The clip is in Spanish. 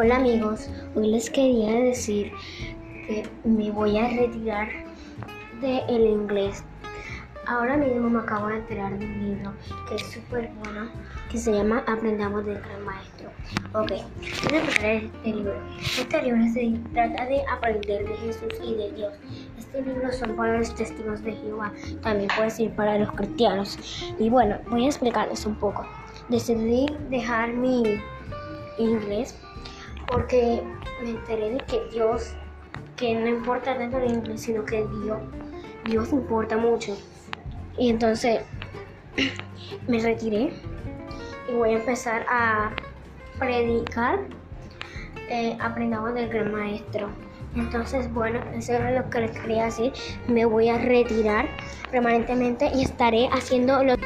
Hola amigos, hoy les quería decir que me voy a retirar del inglés. Ahora mismo me acabo de enterar de un libro que es súper bueno, que se llama Aprendamos del Gran Maestro. Ok, voy a empezar este libro. Este libro se trata de aprender de Jesús y de Dios. Este libro son para los testigos de Jehová, también puede ser para los cristianos. Y bueno, voy a explicarles un poco. Decidí dejar mi inglés porque me enteré de que Dios, que no importa tanto el inglés, sino que Dios, Dios importa mucho. Y entonces me retiré y voy a empezar a predicar. Eh, aprendamos del gran maestro. Entonces, bueno, eso es lo que les quería decir. Me voy a retirar permanentemente y estaré haciendo lo